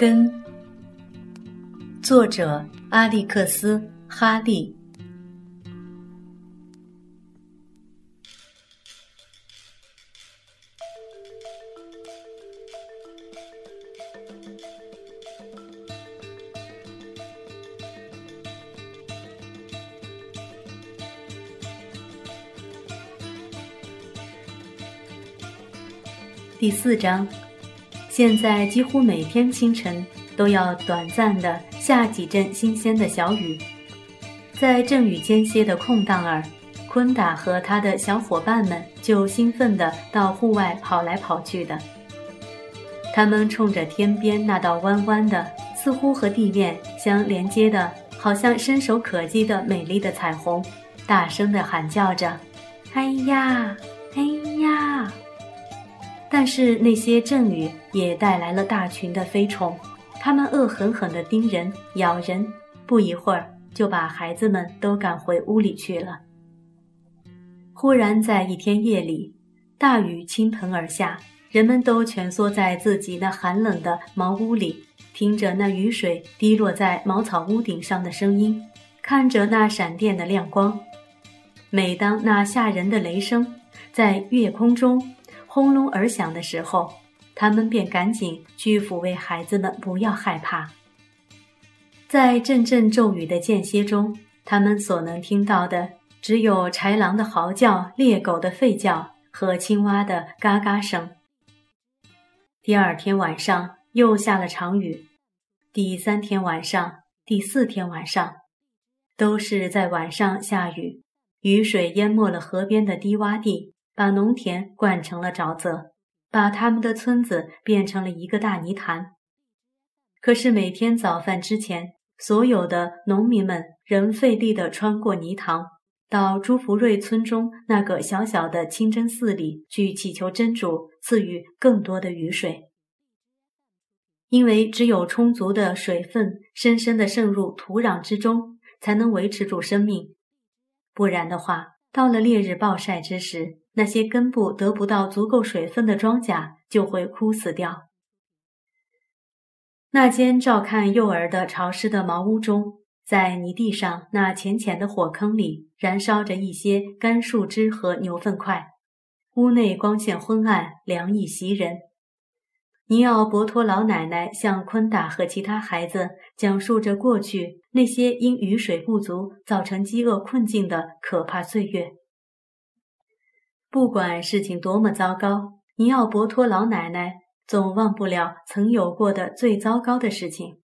根，作者阿历克斯·哈利。第四章。现在几乎每天清晨都要短暂的下几阵新鲜的小雨，在阵雨间歇的空档儿，昆达和他的小伙伴们就兴奋地到户外跑来跑去的。他们冲着天边那道弯弯的、似乎和地面相连接的、好像伸手可及的美丽的彩虹，大声地喊叫着：“哎呀，哎呀！”但是那些阵雨也带来了大群的飞虫，它们恶狠狠地叮人、咬人，不一会儿就把孩子们都赶回屋里去了。忽然在一天夜里，大雨倾盆而下，人们都蜷缩在自己那寒冷的茅屋里，听着那雨水滴落在茅草屋顶上的声音，看着那闪电的亮光。每当那吓人的雷声在月空中，轰隆而响的时候，他们便赶紧去抚慰孩子们，不要害怕。在阵阵骤雨的间歇中，他们所能听到的只有豺狼的嚎叫、猎狗的吠叫和青蛙的嘎嘎声。第二天晚上又下了场雨，第三天晚上、第四天晚上，都是在晚上下雨，雨水淹没了河边的低洼地。把农田灌成了沼泽，把他们的村子变成了一个大泥潭。可是每天早饭之前，所有的农民们仍费力地穿过泥塘，到朱福瑞村中那个小小的清真寺里去祈求真主赐予更多的雨水，因为只有充足的水分深深地渗入土壤之中，才能维持住生命。不然的话，到了烈日暴晒之时，那些根部得不到足够水分的庄稼就会枯死掉。那间照看幼儿的潮湿的茅屋中，在泥地上那浅浅的火坑里，燃烧着一些干树枝和牛粪块。屋内光线昏暗，凉意袭人。尼奥博托老奶奶向昆达和其他孩子讲述着过去那些因雨水不足造成饥饿困境的可怕岁月。不管事情多么糟糕，尼奥博托老奶奶总忘不了曾有过的最糟糕的事情。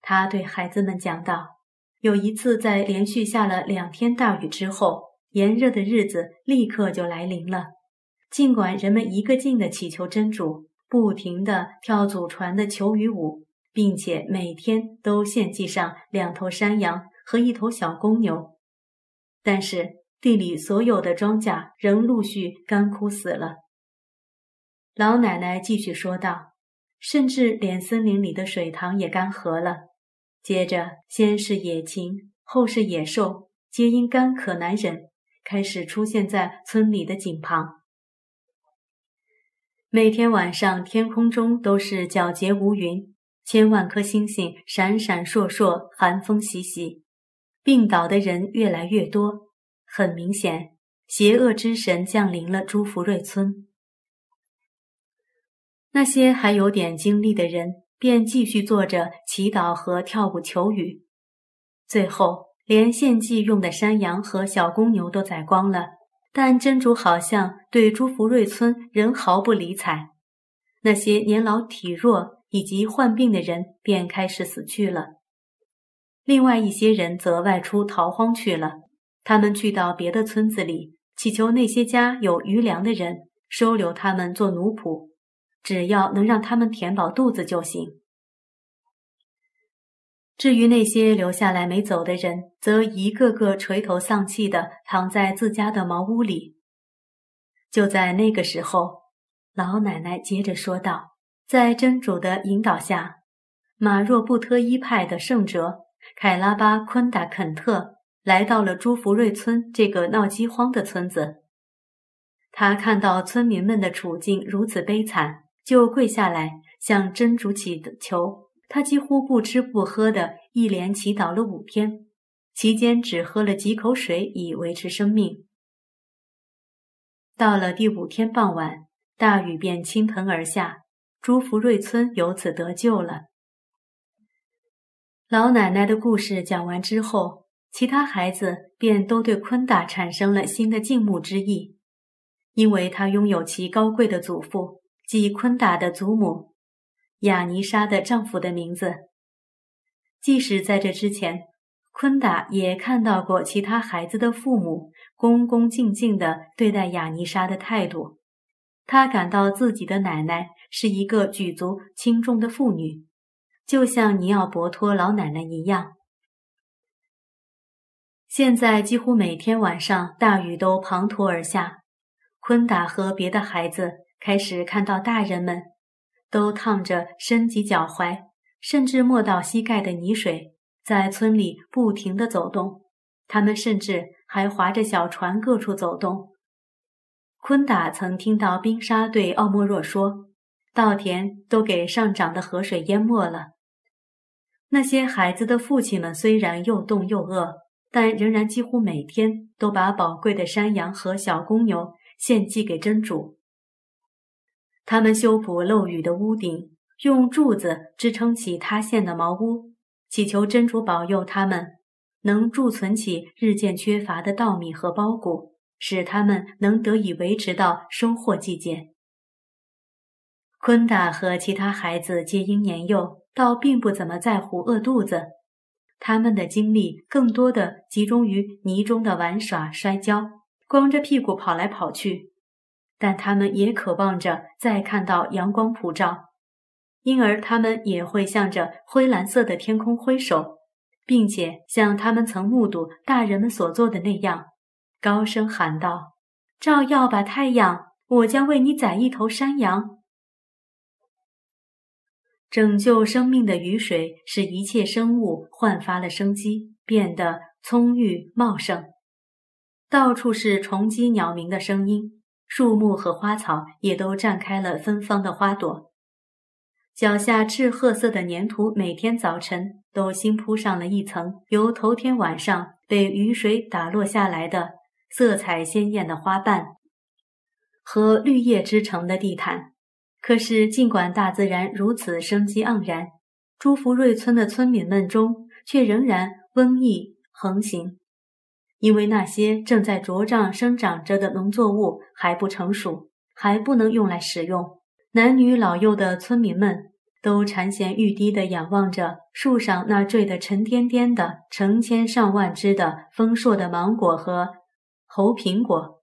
他对孩子们讲道：“有一次，在连续下了两天大雨之后，炎热的日子立刻就来临了。尽管人们一个劲地祈求真主，不停地跳祖传的求雨舞，并且每天都献祭上两头山羊和一头小公牛，但是。”地里所有的庄稼仍陆续干枯死了。老奶奶继续说道：“甚至连森林里的水塘也干涸了。接着，先是野禽，后是野兽，皆因干渴难忍，开始出现在村里的井旁。每天晚上，天空中都是皎洁无云，千万颗星星闪闪烁烁，寒风习习，病倒的人越来越多。”很明显，邪恶之神降临了朱福瑞村。那些还有点精力的人便继续做着祈祷和跳舞求雨。最后，连献祭用的山羊和小公牛都宰光了，但真主好像对朱福瑞村仍毫不理睬。那些年老体弱以及患病的人便开始死去了，另外一些人则外出逃荒去了。他们去到别的村子里，祈求那些家有余粮的人收留他们做奴仆，只要能让他们填饱肚子就行。至于那些留下来没走的人，则一个个垂头丧气地躺在自家的茅屋里。就在那个时候，老奶奶接着说道：“在真主的引导下，马若布特伊派的圣哲凯拉巴昆达肯特。”来到了朱福瑞村这个闹饥荒的村子，他看到村民们的处境如此悲惨，就跪下来向真主祈求，他几乎不吃不喝的，一连祈祷了五天，期间只喝了几口水以维持生命。到了第五天傍晚，大雨便倾盆而下，朱福瑞村由此得救了。老奶奶的故事讲完之后，其他孩子便都对昆达产生了新的敬慕之意，因为他拥有其高贵的祖父，即昆达的祖母雅尼莎的丈夫的名字。即使在这之前，昆达也看到过其他孩子的父母恭恭敬敬地对待雅尼莎的态度，他感到自己的奶奶是一个举足轻重的妇女。就像尼奥伯托老奶奶一样，现在几乎每天晚上大雨都滂沱而下。昆达和别的孩子开始看到大人们都趟着身及脚踝，甚至没到膝盖的泥水，在村里不停地走动。他们甚至还划着小船各处走动。昆达曾听到冰沙对奥莫若说：“稻田都给上涨的河水淹没了。”那些孩子的父亲们虽然又冻又饿，但仍然几乎每天都把宝贵的山羊和小公牛献祭给真主。他们修补漏雨的屋顶，用柱子支撑起塌陷的茅屋，祈求真主保佑他们能贮存起日渐缺乏的稻米和苞谷，使他们能得以维持到收获季节。昆达和其他孩子皆因年幼。倒并不怎么在乎饿肚子，他们的精力更多的集中于泥中的玩耍、摔跤，光着屁股跑来跑去。但他们也渴望着再看到阳光普照，因而他们也会向着灰蓝色的天空挥手，并且像他们曾目睹大人们所做的那样，高声喊道：“照耀吧，太阳！我将为你宰一头山羊。”拯救生命的雨水使一切生物焕发了生机，变得葱郁茂盛。到处是虫鸡鸟鸣的声音，树木和花草也都绽开了芬芳的花朵。脚下赤褐色的粘土每天早晨都新铺上了一层由头天晚上被雨水打落下来的色彩鲜艳的花瓣和绿叶织成的地毯。可是，尽管大自然如此生机盎然，朱福瑞村的村民们中却仍然瘟疫横行，因为那些正在茁壮生长着的农作物还不成熟，还不能用来使用。男女老幼的村民们都馋涎欲滴地仰望着树上那坠得沉甸甸的成千上万只的丰硕的芒果和猴苹果，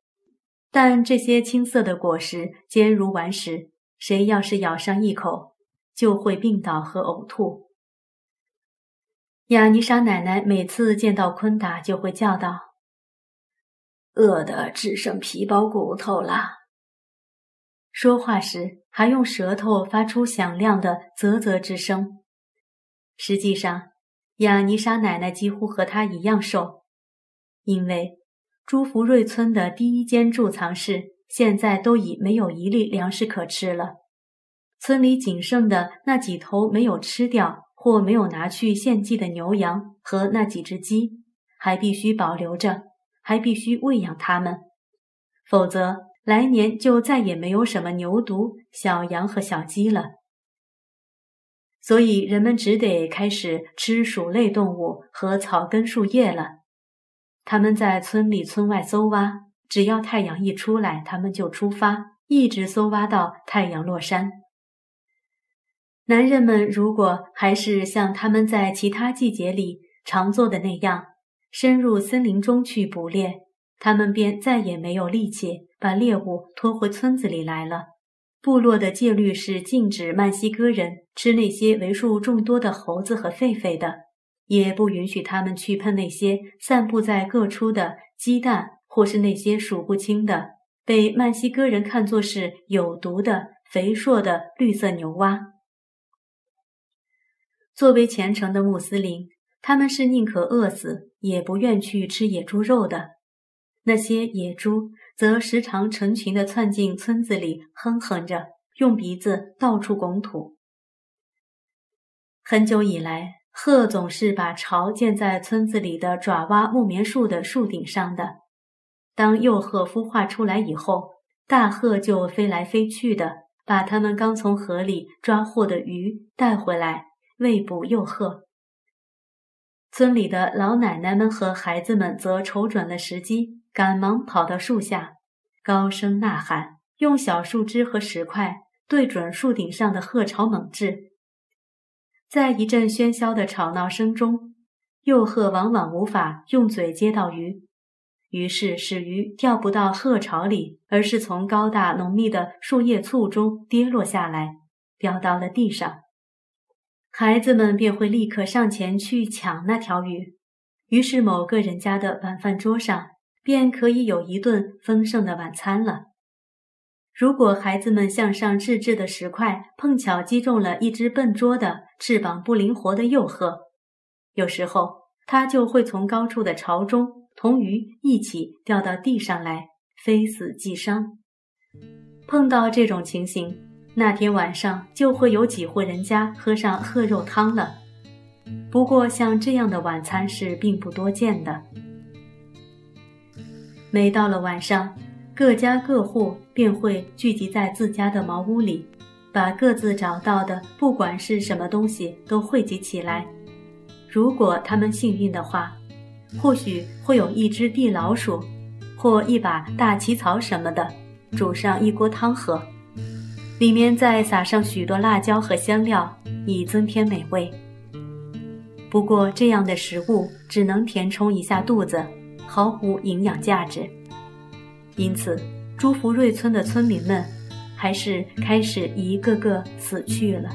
但这些青色的果实坚如顽石。谁要是咬上一口，就会病倒和呕吐。亚尼莎奶奶每次见到昆达，就会叫道：“饿得只剩皮包骨头了。”说话时还用舌头发出响亮的啧啧之声。实际上，亚尼莎奶奶几乎和她一样瘦，因为朱福瑞村的第一间贮藏室。现在都已没有一粒粮食可吃了，村里仅剩的那几头没有吃掉或没有拿去献祭的牛羊和那几只鸡，还必须保留着，还必须喂养它们，否则来年就再也没有什么牛犊、小羊和小鸡了。所以人们只得开始吃鼠类动物和草根树叶了。他们在村里村外搜挖。只要太阳一出来，他们就出发，一直搜挖到太阳落山。男人们如果还是像他们在其他季节里常做的那样，深入森林中去捕猎，他们便再也没有力气把猎物拖回村子里来了。部落的戒律是禁止曼西哥人吃那些为数众多的猴子和狒狒的，也不允许他们去碰那些散布在各处的鸡蛋。或是那些数不清的被曼西哥人看作是有毒的肥硕的绿色牛蛙。作为虔诚的穆斯林，他们是宁可饿死也不愿去吃野猪肉的。那些野猪则时常成群地窜进村子里，哼哼着，用鼻子到处拱土。很久以来，鹤总是把巢建在村子里的爪哇木棉树的树顶上的。当幼鹤孵化出来以后，大鹤就飞来飞去的，把他们刚从河里抓获的鱼带回来喂哺幼鹤。村里的老奶奶们和孩子们则瞅准了时机，赶忙跑到树下，高声呐喊，用小树枝和石块对准树顶上的鹤巢猛掷。在一阵喧嚣的吵闹声中，幼鹤往往无法用嘴接到鱼，于是使鱼掉不到鹤巢里，而是从高大浓密的树叶簇中跌落下来，掉到了地上。孩子们便会立刻上前去抢那条鱼，于是某个人家的晚饭桌上便可以有一顿丰盛的晚餐了。如果孩子们向上掷掷的石块碰巧击中了一只笨拙的、翅膀不灵活的幼鹤，有时候它就会从高处的巢中同鱼一起掉到地上来，非死即伤。碰到这种情形，那天晚上就会有几户人家喝上鹤肉汤了。不过，像这样的晚餐是并不多见的。每到了晚上。各家各户便会聚集在自家的茅屋里，把各自找到的不管是什么东西都汇集起来。如果他们幸运的话，或许会有一只地老鼠，或一把大旗草什么的，煮上一锅汤喝，里面再撒上许多辣椒和香料，以增添美味。不过这样的食物只能填充一下肚子，毫无营养价值。因此，朱福瑞村的村民们还是开始一个个死去了。